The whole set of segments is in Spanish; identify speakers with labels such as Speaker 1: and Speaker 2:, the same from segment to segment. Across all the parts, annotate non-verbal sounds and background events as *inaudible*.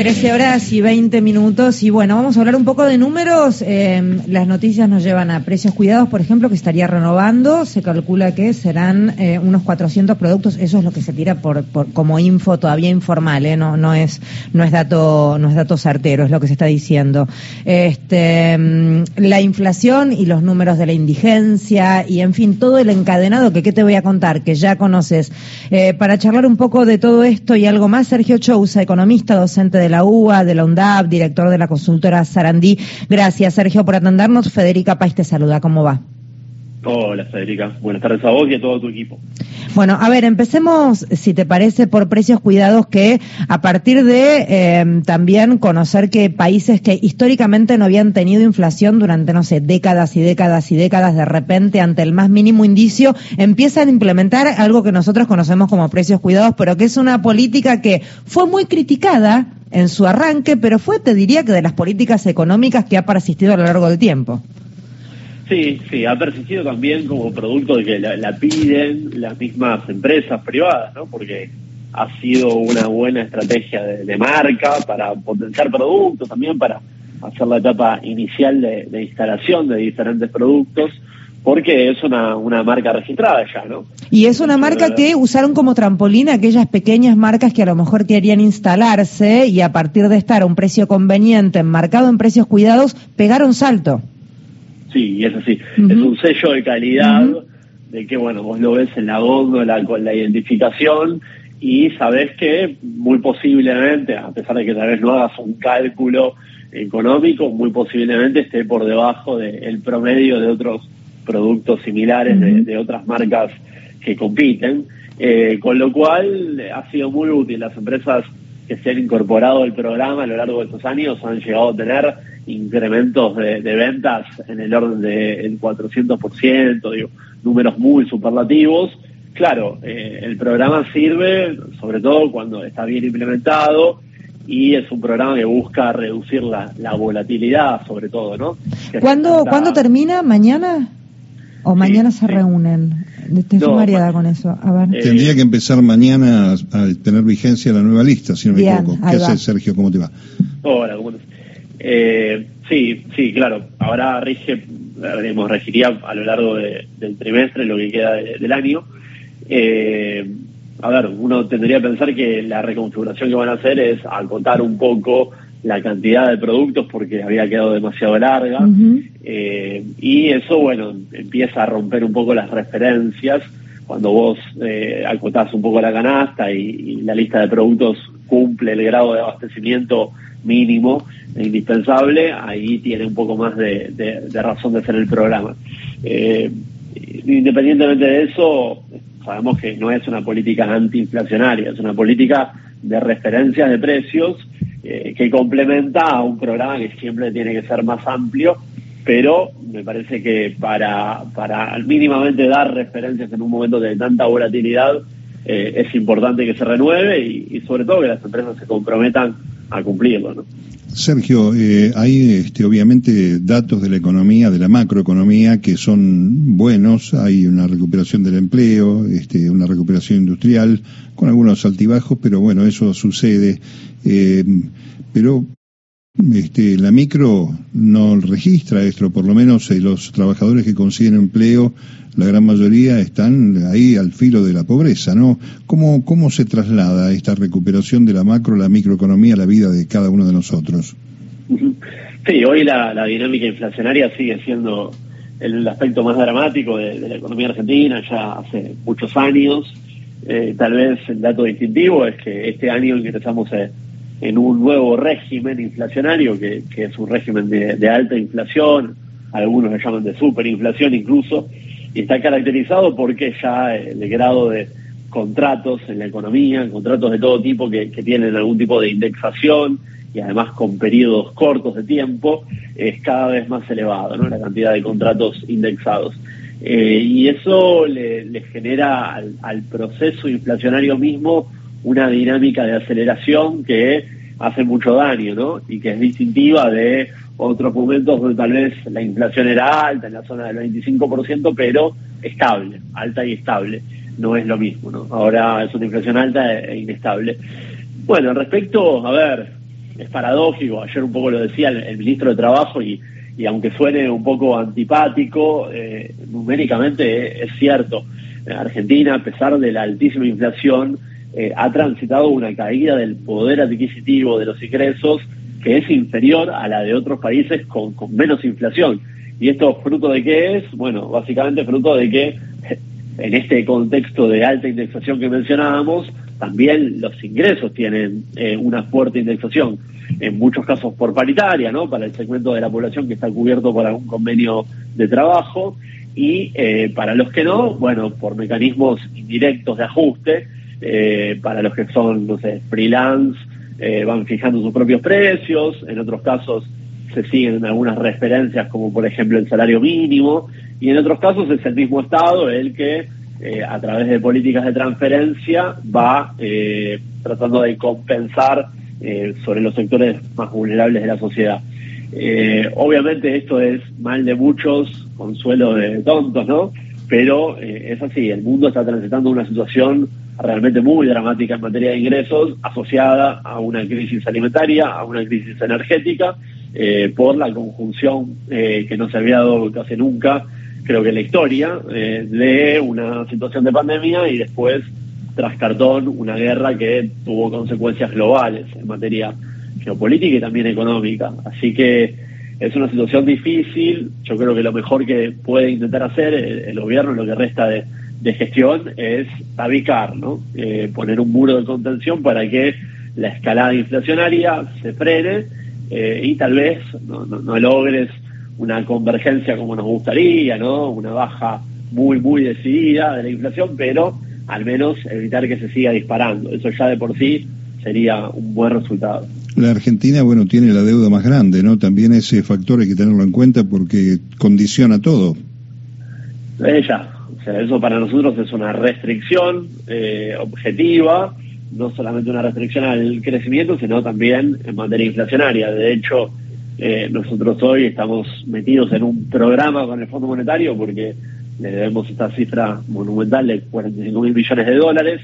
Speaker 1: 13 horas y 20 minutos y bueno, vamos a hablar un poco de números. Eh, las noticias nos llevan a precios cuidados, por ejemplo, que estaría renovando. Se calcula que serán eh, unos 400 productos. Eso es lo que se tira por, como info todavía informal, ¿eh? no, no es no es dato no es dato certero, es lo que se está diciendo. Este, mm, la inflación y los números de la indigencia y en fin todo el encadenado que qué te voy a contar que ya conoces. Eh, para charlar un poco de todo esto y algo más, Sergio Chousa, economista, docente de la UA, de la UNDAP, director de la consultora Sarandí. Gracias, Sergio, por atendernos. Federica País te saluda. ¿Cómo va?
Speaker 2: Hola Federica, buenas tardes a vos y a todo tu equipo.
Speaker 1: Bueno, a ver, empecemos, si te parece, por precios cuidados, que a partir de eh, también conocer que países que históricamente no habían tenido inflación durante, no sé, décadas y décadas y décadas, de repente, ante el más mínimo indicio, empiezan a implementar algo que nosotros conocemos como precios cuidados, pero que es una política que fue muy criticada en su arranque, pero fue, te diría, que de las políticas económicas que ha persistido a lo largo del tiempo.
Speaker 2: Sí, sí, ha persistido también como producto de que la, piden las mismas empresas privadas, ¿no? Porque ha sido una buena estrategia de, marca para potenciar productos, también para hacer la etapa inicial de, instalación de diferentes productos, porque es una, una marca registrada ya, ¿no?
Speaker 1: Y es una marca que usaron como trampolín aquellas pequeñas marcas que a lo mejor querían instalarse y a partir de estar a un precio conveniente, enmarcado en precios cuidados, pegaron salto.
Speaker 2: Sí, es así. Es un sello de calidad de que, bueno, vos lo ves en la góndola con la identificación y sabés que muy posiblemente, a pesar de que tal vez no hagas un cálculo económico, muy posiblemente esté por debajo del promedio de otros productos similares de, otras marcas que compiten. Eh, con lo cual ha sido muy útil. Las empresas que se han incorporado al programa a lo largo de estos años han llegado a tener incrementos de, ventas en el orden del 400%, digo, números muy superlativos. Claro, eh, el programa sirve sobre todo cuando está bien implementado y es un programa que busca reducir la, volatilidad sobre todo, ¿no?
Speaker 1: ¿Cuándo, ¿Cuándo termina? ¿Mañana? ¿O mañana se reúnen? Estoy no, con eso. A ver.
Speaker 3: Eh, Tendría que empezar mañana a, tener vigencia la nueva lista, si no me equivoco. ¿Qué haces, Sergio? ¿Cómo te va?
Speaker 2: Hola, ¿cómo te eh, sí, sí, claro. Ahora rige, veremos, regiría a lo largo del trimestre, lo que queda del año. Eh, a ver, uno tendría que pensar que la reconfiguración que van a hacer es acotar un poco la cantidad de productos porque había quedado demasiado larga eh, y eso, bueno, empieza a romper un poco las referencias cuando vos eh, acotás un poco la canasta y, la lista de productos cumple el grado de abastecimiento mínimo e indispensable, ahí tiene un poco más de, razón de ser el programa. Eh, independientemente de eso, sabemos que no es una política antiinflacionaria, es una política de referencias de precios eh, que complementa a un programa que siempre tiene que ser más amplio, pero me parece que para, para mínimamente dar referencias en un momento de tanta volatilidad, eh, es importante que se renueve y, sobre todo que las empresas se comprometan a cumplirlo. ¿no?
Speaker 3: Sergio, eh, hay este, obviamente datos de la economía, de la macroeconomía, que son buenos. Hay una recuperación del empleo, este, una recuperación industrial, con algunos altibajos, pero bueno, eso sucede. Eh, pero este, la micro no registra esto, por lo menos eh, los trabajadores que consiguen empleo, la gran mayoría están ahí al filo de la pobreza, ¿no? ¿Cómo, cómo se traslada esta recuperación de la macro, la microeconomía la vida de cada uno de nosotros? *laughs*
Speaker 2: Sí, hoy la, dinámica inflacionaria sigue siendo el, aspecto más dramático de, la economía argentina ya hace muchos años. Eh, tal vez el dato distintivo es que este año ingresamos en un nuevo régimen inflacionario, que, es un régimen de, alta inflación, algunos lo llaman de superinflación incluso, y está caracterizado porque ya el grado de contratos en la economía, contratos de todo tipo que, tienen algún tipo de indexación y además con periodos cortos de tiempo, es cada vez más elevado, ¿no? La cantidad de contratos indexados. Eh, y eso le, genera al, proceso inflacionario mismo una dinámica de aceleración que hace mucho daño, ¿no? Y que es distintiva de otros momentos donde tal vez la inflación era alta, en la zona del 25%, pero estable, alta y estable. No es lo mismo, ¿no? Ahora es una inflación alta e inestable. Bueno, respecto, a ver, es paradójico, ayer un poco lo decía el, ministro de Trabajo y, y, aunque suene un poco antipático, eh, numéricamente es, cierto. Argentina, a pesar de la altísima inflación, eh, ha transitado una caída del poder adquisitivo de los ingresos que es inferior a la de otros países con, con menos inflación. ¿Y esto fruto de qué es? Bueno, básicamente fruto de que en este contexto de alta indexación que mencionábamos, también los ingresos tienen eh, una fuerte indexación, en muchos casos por paritaria, ¿no? Para el segmento de la población que está cubierto por algún convenio de trabajo y eh, para los que no, bueno, por mecanismos indirectos de ajuste, eh, para los que son, no sé, freelance, van fijando sus propios precios, en otros casos se siguen algunas referencias como por ejemplo el salario mínimo y en otros casos es el mismo Estado el que eh, a través de políticas de transferencia va eh, tratando de compensar eh, sobre los sectores más vulnerables de la sociedad. obviamente esto es mal de muchos, consuelo de tontos, ¿no? Pero es así, el mundo está transitando una situación realmente muy dramática en materia de ingresos, asociada a una crisis alimentaria, a una crisis energética, por la conjunción que no se había dado casi nunca creo que la historia eh, de una situación de pandemia y después, tras cartón, una guerra que tuvo consecuencias globales en materia geopolítica y también económica. Así que es una situación difícil. Yo creo que lo mejor que puede intentar hacer el, gobierno, lo que resta de, gestión, es tabicar, ¿no? Eh, poner un muro de contención para que la escalada inflacionaria se frene eh, y tal vez no, no, no logres una convergencia como nos gustaría, ¿no? Una baja muy, muy decidida de la inflación, pero al menos evitar que se siga disparando. Eso ya de por sí sería un buen resultado.
Speaker 3: La Argentina, bueno, tiene la deuda más grande, ¿no? También ese factor hay que tenerlo en cuenta porque condiciona todo.
Speaker 2: Ella, o sea, eso para nosotros es una restricción eh, objetiva, no solamente una restricción al crecimiento, sino también en materia inflacionaria. De hecho, eh, nosotros hoy estamos metidos en un programa con el Fondo Monetario porque le debemos esta cifra monumental de 45 mil millones de dólares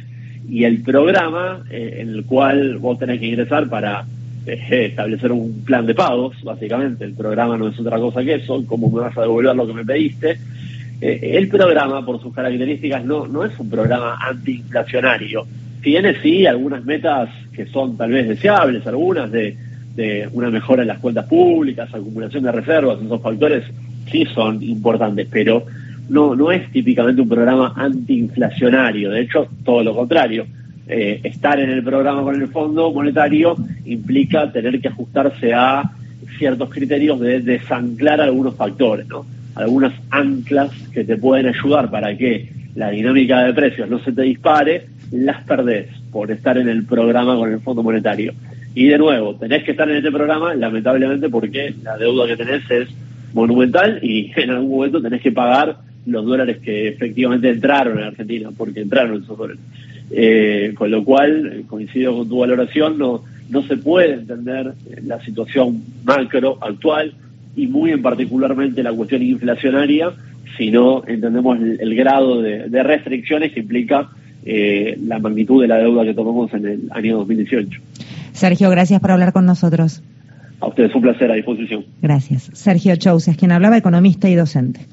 Speaker 2: y el programa eh, en el cual vos tenés que ingresar para eh, establecer un plan de pagos, básicamente. El programa no es otra cosa que eso, cómo me vas a devolver lo que me pediste. El programa, por sus características, no, no es un programa antiinflacionario. Tiene sí algunas metas que son tal vez deseables, algunas de de una mejora en las cuentas públicas, acumulación de reservas, esos factores sí son importantes, pero no, no es típicamente un programa antiinflacionario, de hecho, todo lo contrario. Eh, estar en el programa con el Fondo Monetario implica tener que ajustarse a ciertos criterios de desanclar algunos factores, ¿no? Algunas anclas que te pueden ayudar para que la dinámica de precios no se te dispare, las perdés por estar en el programa con el Fondo Monetario. Y de nuevo, tenés que estar en este programa, lamentablemente, porque la deuda que tenés es monumental y *laughs* en algún momento tenés que pagar los dólares que efectivamente entraron en Argentina, porque entraron esos dólares. Eh, con lo cual, coincido con tu valoración, no, no se puede entender la situación macro actual y muy en particularmente la cuestión inflacionaria si no entendemos el, grado de, restricciones que implica eh, la magnitud de la deuda que tomamos en el año 2018.
Speaker 1: Sergio, gracias por hablar con nosotros.
Speaker 2: A ustedes un placer, a disposición.
Speaker 1: Gracias. Sergio Chouses, quien hablaba, economista y docente.